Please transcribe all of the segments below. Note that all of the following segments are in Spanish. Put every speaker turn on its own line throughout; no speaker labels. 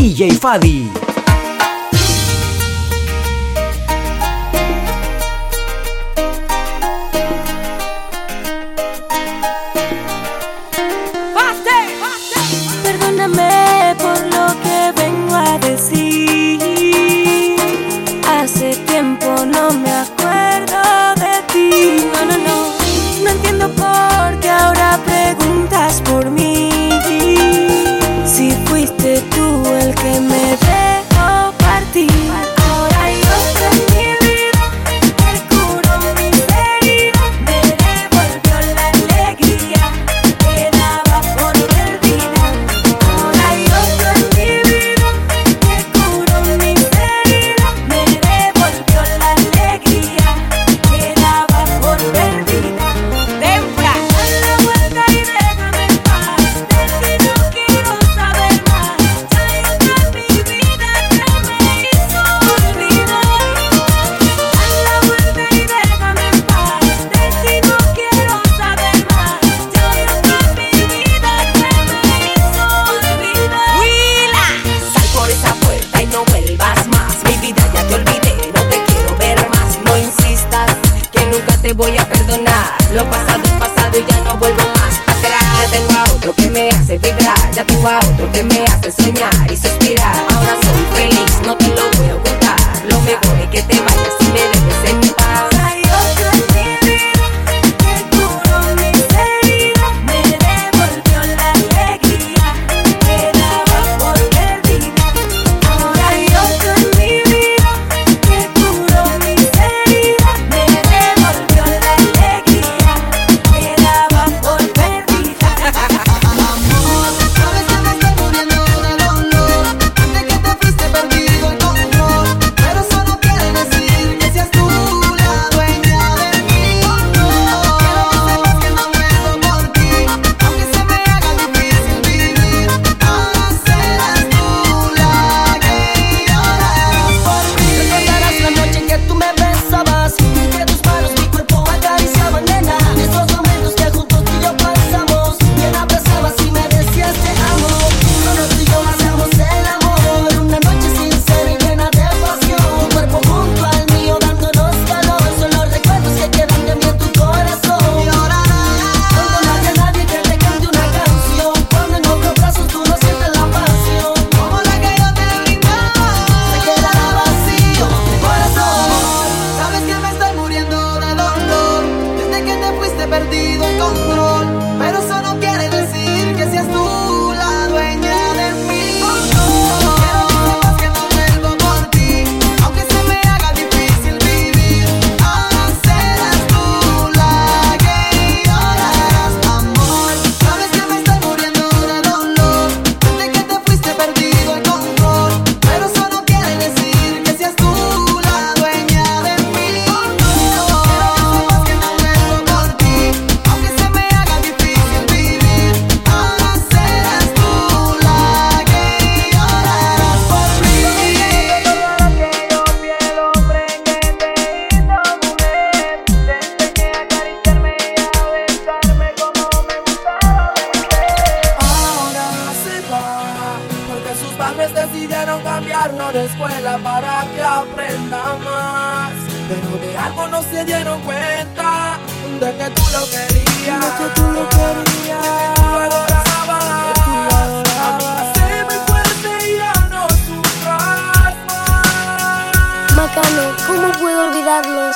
DJ Fadi.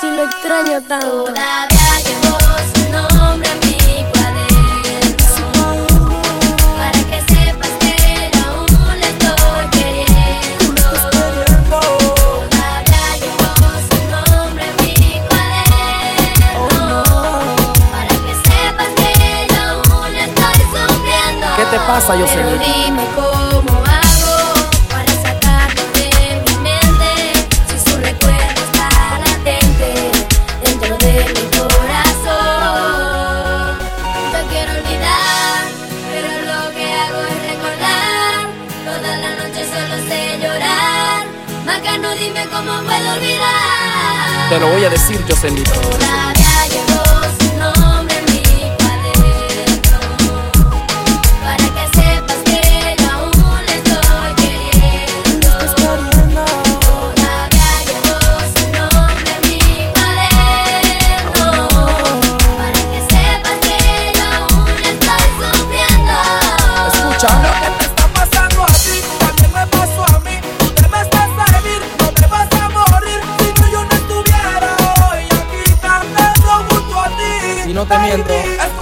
si lo extraño tanto. Todavía llevo su nombre mi cuaderno.
Para que sepas que aún la estoy queriendo.
Todavía llevo su nombre mi cuaderno.
Para que
sepas que aún la
estoy sufriendo. ¿Qué te pasa, yo sé? Te lo voy
a decir, Yoselito. Te.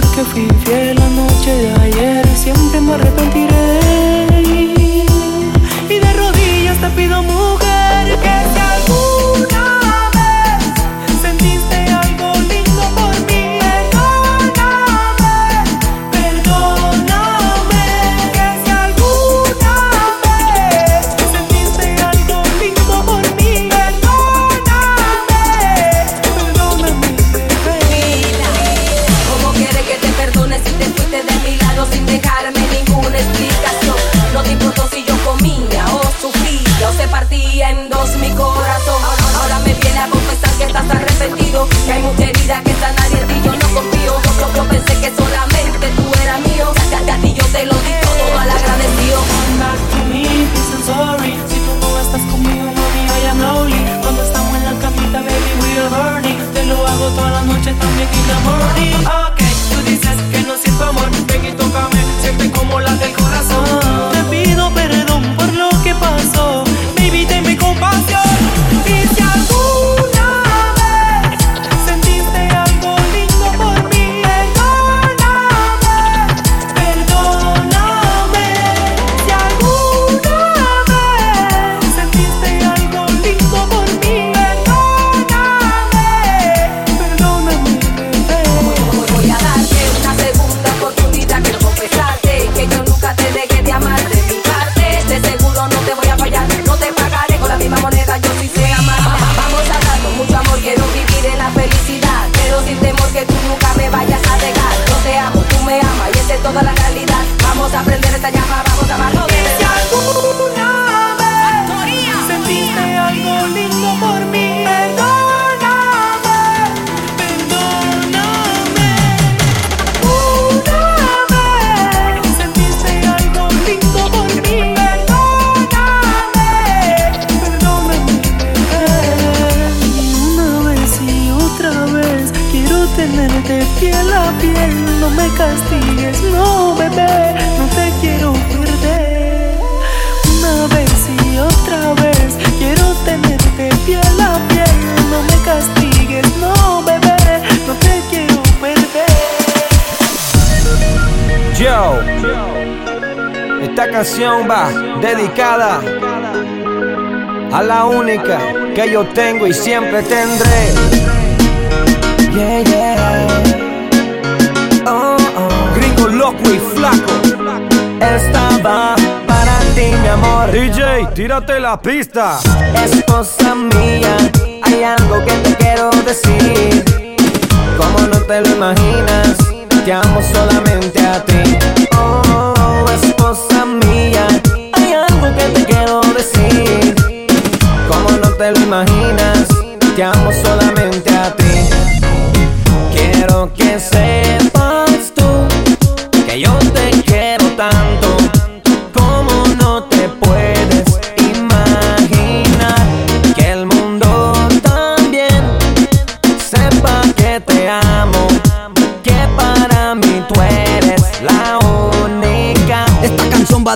que viví partía en dos mi corazón. Ahora me viene a confesar que estás arrepentido, que hay mucha
canción va dedicada a la única que yo tengo y siempre tendré. Yeah, yeah. Oh, oh. Gringo loco y flaco. Estaba para ti, mi amor. DJ, tírate la pista. Esposa mía, hay algo que te quiero decir. Como no te lo imaginas, te amo solamente a ti. Oh,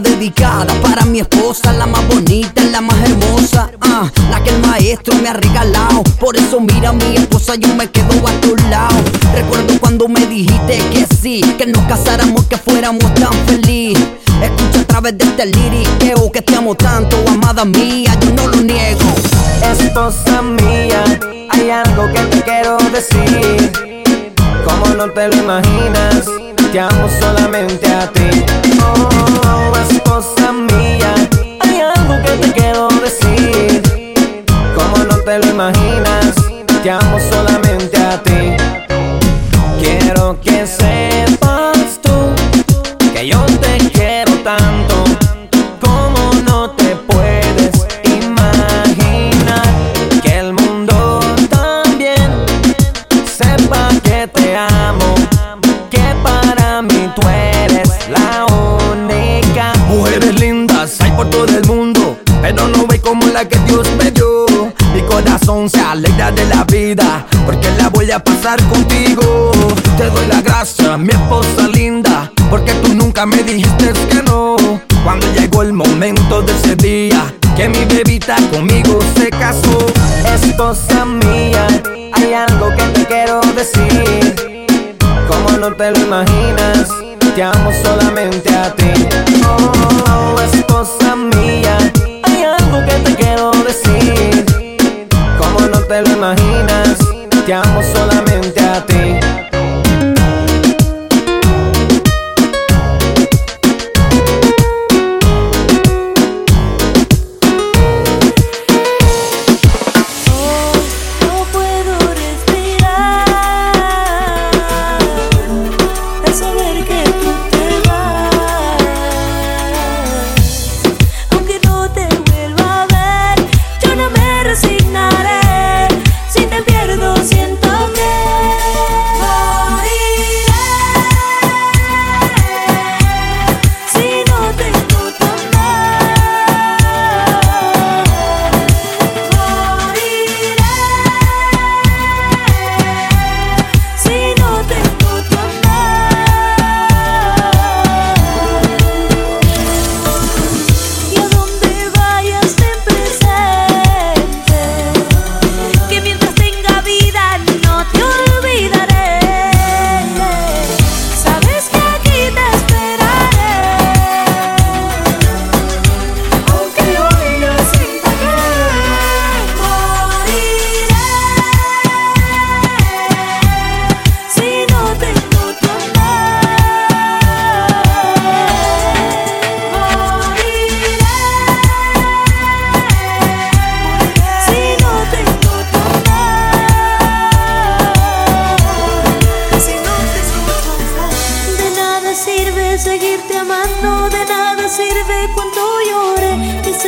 dedicada para mi esposa, la más bonita, la más hermosa, ah, la que el maestro me ha regalado. Por eso mira mi esposa, yo me quedo a tu lado. Recuerdo cuando me dijiste que sí, que nos casáramos, que fuéramos tan feliz. Escucha a través de este liriqueo que te amo tanto, amada mía, yo no lo niego.
Esposa mía, hay algo que te quiero decir. Como no te lo imaginas te amo solamente a ti. Oh, esposa mía, hay algo que te quiero decir. Como no te lo imaginas, te amo solamente me dijiste que no.
Cuando llegó el momento de ese día, que mi bebita conmigo se casó. Esposa mía, hay algo que te quiero decir. Como no te lo imaginas, te amo solamente a ti. Oh, esposa mía, hay algo que te quiero decir. Como no te lo imaginas.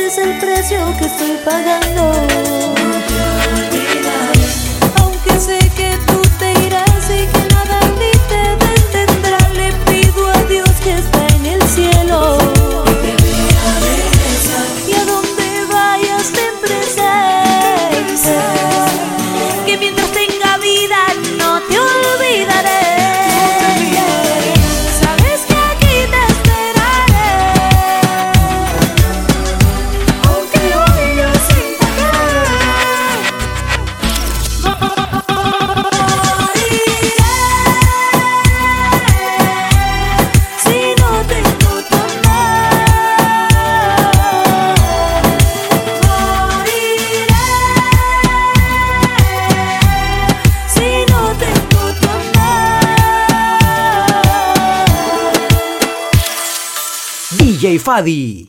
es el precio que estoy pagando.
Fadi.